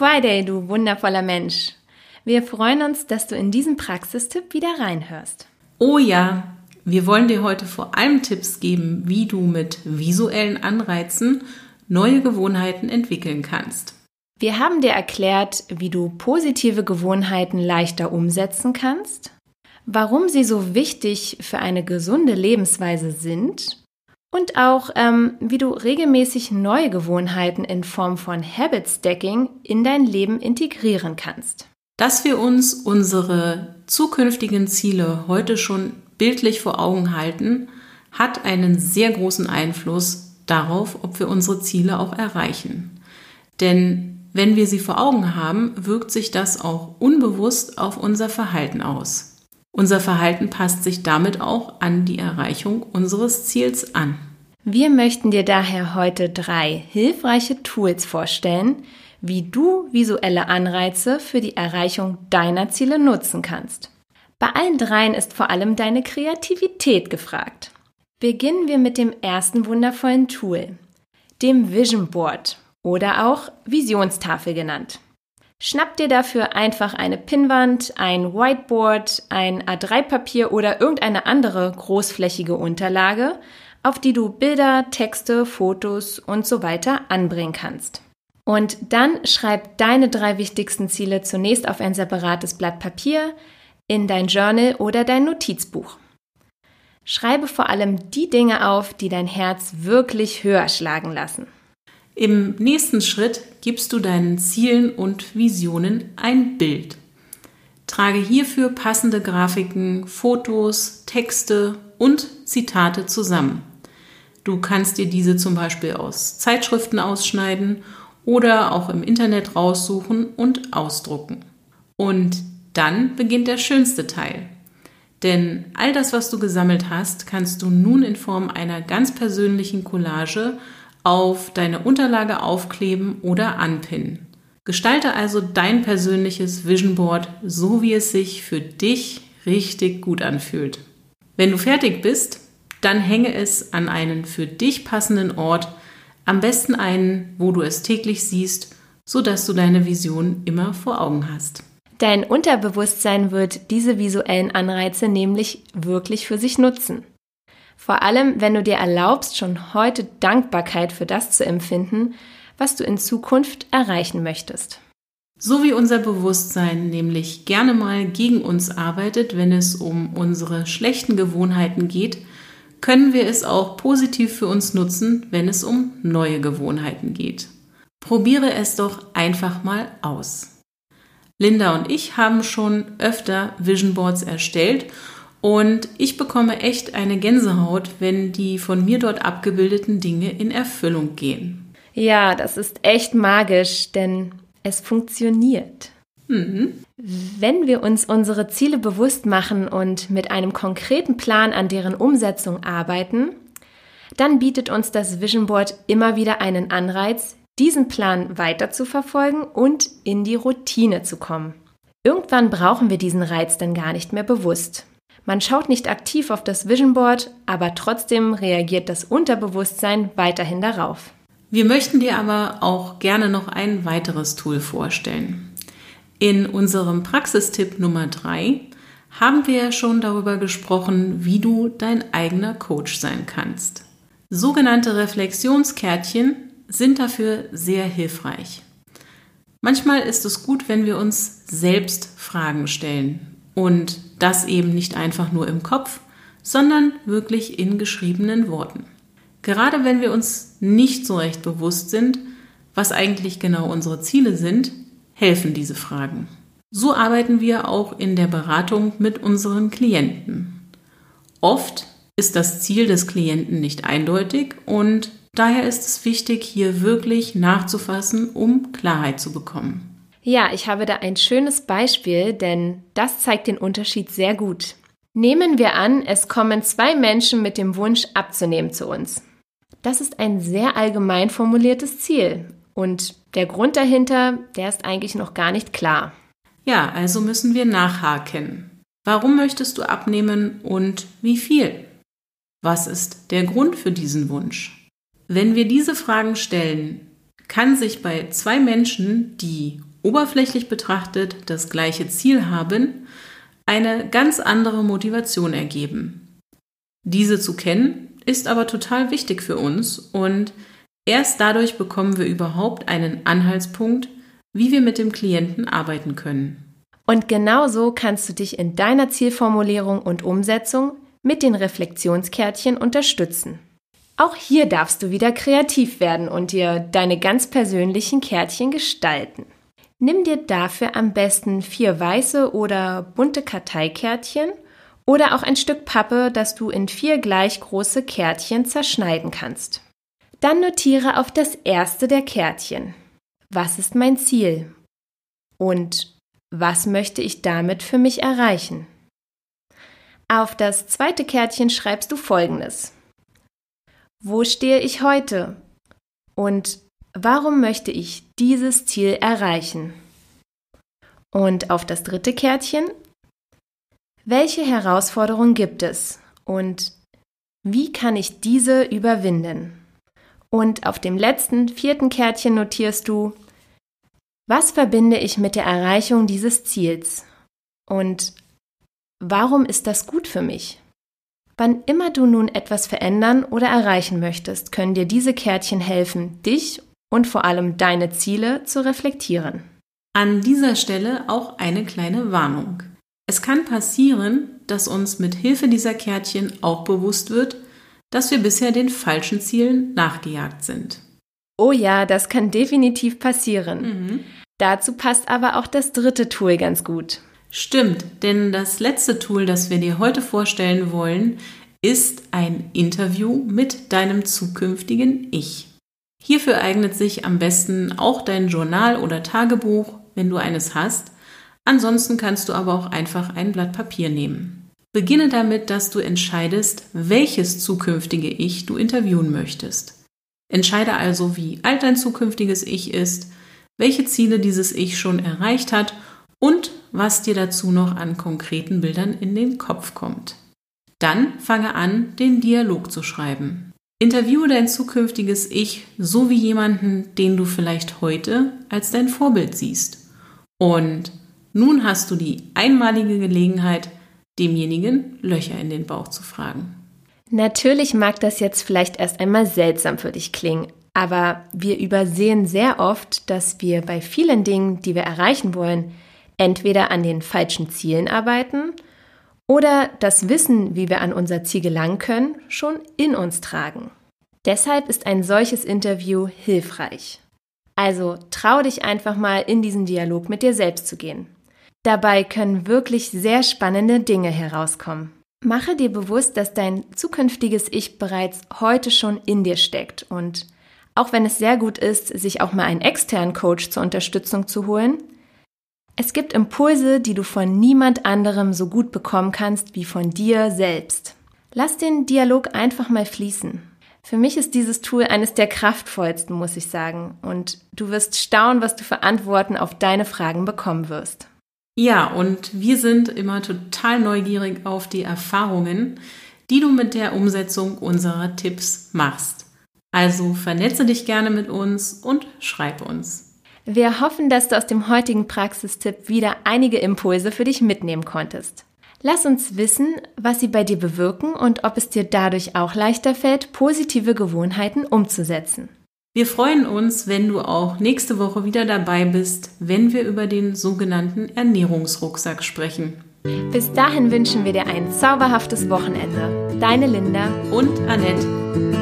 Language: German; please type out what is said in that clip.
Friday, du wundervoller Mensch. Wir freuen uns, dass du in diesen Praxistipp wieder reinhörst. Oh ja, wir wollen dir heute vor allem Tipps geben, wie du mit visuellen Anreizen neue Gewohnheiten entwickeln kannst. Wir haben dir erklärt, wie du positive Gewohnheiten leichter umsetzen kannst, warum sie so wichtig für eine gesunde Lebensweise sind und auch, ähm, wie du regelmäßig neue Gewohnheiten in Form von Habit Stacking in dein Leben integrieren kannst. Dass wir uns unsere zukünftigen Ziele heute schon bildlich vor Augen halten, hat einen sehr großen Einfluss darauf, ob wir unsere Ziele auch erreichen. Denn wenn wir sie vor Augen haben, wirkt sich das auch unbewusst auf unser Verhalten aus. Unser Verhalten passt sich damit auch an die Erreichung unseres Ziels an. Wir möchten dir daher heute drei hilfreiche Tools vorstellen, wie du visuelle Anreize für die Erreichung deiner Ziele nutzen kannst. Bei allen dreien ist vor allem deine Kreativität gefragt. Beginnen wir mit dem ersten wundervollen Tool, dem Vision Board oder auch Visionstafel genannt. Schnapp dir dafür einfach eine Pinnwand, ein Whiteboard, ein A3-Papier oder irgendeine andere großflächige Unterlage, auf die du Bilder, Texte, Fotos und so weiter anbringen kannst. Und dann schreib deine drei wichtigsten Ziele zunächst auf ein separates Blatt Papier, in dein Journal oder dein Notizbuch. Schreibe vor allem die Dinge auf, die dein Herz wirklich höher schlagen lassen. Im nächsten Schritt gibst du deinen Zielen und Visionen ein Bild. Trage hierfür passende Grafiken, Fotos, Texte und Zitate zusammen. Du kannst dir diese zum Beispiel aus Zeitschriften ausschneiden oder auch im Internet raussuchen und ausdrucken. Und dann beginnt der schönste Teil. Denn all das, was du gesammelt hast, kannst du nun in Form einer ganz persönlichen Collage auf deine Unterlage aufkleben oder anpinnen. Gestalte also dein persönliches Vision Board so, wie es sich für dich richtig gut anfühlt. Wenn du fertig bist, dann hänge es an einen für dich passenden Ort, am besten einen, wo du es täglich siehst, sodass du deine Vision immer vor Augen hast. Dein Unterbewusstsein wird diese visuellen Anreize nämlich wirklich für sich nutzen. Vor allem, wenn du dir erlaubst, schon heute Dankbarkeit für das zu empfinden, was du in Zukunft erreichen möchtest. So wie unser Bewusstsein nämlich gerne mal gegen uns arbeitet, wenn es um unsere schlechten Gewohnheiten geht, können wir es auch positiv für uns nutzen, wenn es um neue Gewohnheiten geht. Probiere es doch einfach mal aus. Linda und ich haben schon öfter Vision Boards erstellt und ich bekomme echt eine Gänsehaut, wenn die von mir dort abgebildeten Dinge in Erfüllung gehen. Ja, das ist echt magisch, denn es funktioniert. Mhm. Wenn wir uns unsere Ziele bewusst machen und mit einem konkreten Plan an deren Umsetzung arbeiten, dann bietet uns das Vision Board immer wieder einen Anreiz, diesen Plan weiter zu verfolgen und in die Routine zu kommen. Irgendwann brauchen wir diesen Reiz dann gar nicht mehr bewusst. Man schaut nicht aktiv auf das Vision Board, aber trotzdem reagiert das Unterbewusstsein weiterhin darauf. Wir möchten dir aber auch gerne noch ein weiteres Tool vorstellen. In unserem Praxistipp Nummer 3 haben wir schon darüber gesprochen, wie du dein eigener Coach sein kannst. Sogenannte Reflexionskärtchen sind dafür sehr hilfreich. Manchmal ist es gut, wenn wir uns selbst Fragen stellen und das eben nicht einfach nur im Kopf, sondern wirklich in geschriebenen Worten. Gerade wenn wir uns nicht so recht bewusst sind, was eigentlich genau unsere Ziele sind, helfen diese Fragen. So arbeiten wir auch in der Beratung mit unseren Klienten. Oft ist das Ziel des Klienten nicht eindeutig und daher ist es wichtig, hier wirklich nachzufassen, um Klarheit zu bekommen. Ja, ich habe da ein schönes Beispiel, denn das zeigt den Unterschied sehr gut. Nehmen wir an, es kommen zwei Menschen mit dem Wunsch abzunehmen zu uns. Das ist ein sehr allgemein formuliertes Ziel und der Grund dahinter, der ist eigentlich noch gar nicht klar. Ja, also müssen wir nachhaken. Warum möchtest du abnehmen und wie viel? Was ist der Grund für diesen Wunsch? Wenn wir diese Fragen stellen, kann sich bei zwei Menschen, die oberflächlich betrachtet das gleiche Ziel haben, eine ganz andere Motivation ergeben. Diese zu kennen ist aber total wichtig für uns und erst dadurch bekommen wir überhaupt einen Anhaltspunkt, wie wir mit dem Klienten arbeiten können. Und genauso kannst du dich in deiner Zielformulierung und Umsetzung mit den Reflexionskärtchen unterstützen. Auch hier darfst du wieder kreativ werden und dir deine ganz persönlichen Kärtchen gestalten. Nimm dir dafür am besten vier weiße oder bunte Karteikärtchen oder auch ein Stück Pappe, das du in vier gleich große Kärtchen zerschneiden kannst. Dann notiere auf das erste der Kärtchen. Was ist mein Ziel? Und was möchte ich damit für mich erreichen? Auf das zweite Kärtchen schreibst du folgendes. Wo stehe ich heute? Und warum möchte ich dieses Ziel erreichen? Und auf das dritte Kärtchen, welche Herausforderungen gibt es? Und wie kann ich diese überwinden? Und auf dem letzten, vierten Kärtchen notierst du, was verbinde ich mit der Erreichung dieses Ziels? Und warum ist das gut für mich? Wann immer du nun etwas verändern oder erreichen möchtest, können dir diese Kärtchen helfen, dich und vor allem deine Ziele zu reflektieren. An dieser Stelle auch eine kleine Warnung. Es kann passieren, dass uns mit Hilfe dieser Kärtchen auch bewusst wird, dass wir bisher den falschen Zielen nachgejagt sind. Oh ja, das kann definitiv passieren. Mhm. Dazu passt aber auch das dritte Tool ganz gut. Stimmt, denn das letzte Tool, das wir dir heute vorstellen wollen, ist ein Interview mit deinem zukünftigen Ich. Hierfür eignet sich am besten auch dein Journal oder Tagebuch, wenn du eines hast. Ansonsten kannst du aber auch einfach ein Blatt Papier nehmen. Beginne damit, dass du entscheidest, welches zukünftige Ich du interviewen möchtest. Entscheide also, wie alt dein zukünftiges Ich ist, welche Ziele dieses Ich schon erreicht hat und was dir dazu noch an konkreten Bildern in den Kopf kommt. Dann fange an, den Dialog zu schreiben. Interviewe dein zukünftiges Ich so wie jemanden, den du vielleicht heute als dein Vorbild siehst. Und nun hast du die einmalige Gelegenheit, demjenigen Löcher in den Bauch zu fragen. Natürlich mag das jetzt vielleicht erst einmal seltsam für dich klingen, aber wir übersehen sehr oft, dass wir bei vielen Dingen, die wir erreichen wollen, entweder an den falschen Zielen arbeiten oder das Wissen, wie wir an unser Ziel gelangen können, schon in uns tragen. Deshalb ist ein solches Interview hilfreich. Also trau dich einfach mal in diesen Dialog mit dir selbst zu gehen. Dabei können wirklich sehr spannende Dinge herauskommen. Mache dir bewusst, dass dein zukünftiges Ich bereits heute schon in dir steckt und auch wenn es sehr gut ist, sich auch mal einen externen Coach zur Unterstützung zu holen, es gibt Impulse, die du von niemand anderem so gut bekommen kannst wie von dir selbst. Lass den Dialog einfach mal fließen. Für mich ist dieses Tool eines der kraftvollsten, muss ich sagen. Und du wirst staunen, was du für Antworten auf deine Fragen bekommen wirst. Ja, und wir sind immer total neugierig auf die Erfahrungen, die du mit der Umsetzung unserer Tipps machst. Also vernetze dich gerne mit uns und schreib uns. Wir hoffen, dass du aus dem heutigen Praxistipp wieder einige Impulse für dich mitnehmen konntest. Lass uns wissen, was sie bei dir bewirken und ob es dir dadurch auch leichter fällt, positive Gewohnheiten umzusetzen. Wir freuen uns, wenn du auch nächste Woche wieder dabei bist, wenn wir über den sogenannten Ernährungsrucksack sprechen. Bis dahin wünschen wir dir ein zauberhaftes Wochenende. Deine Linda und Annette.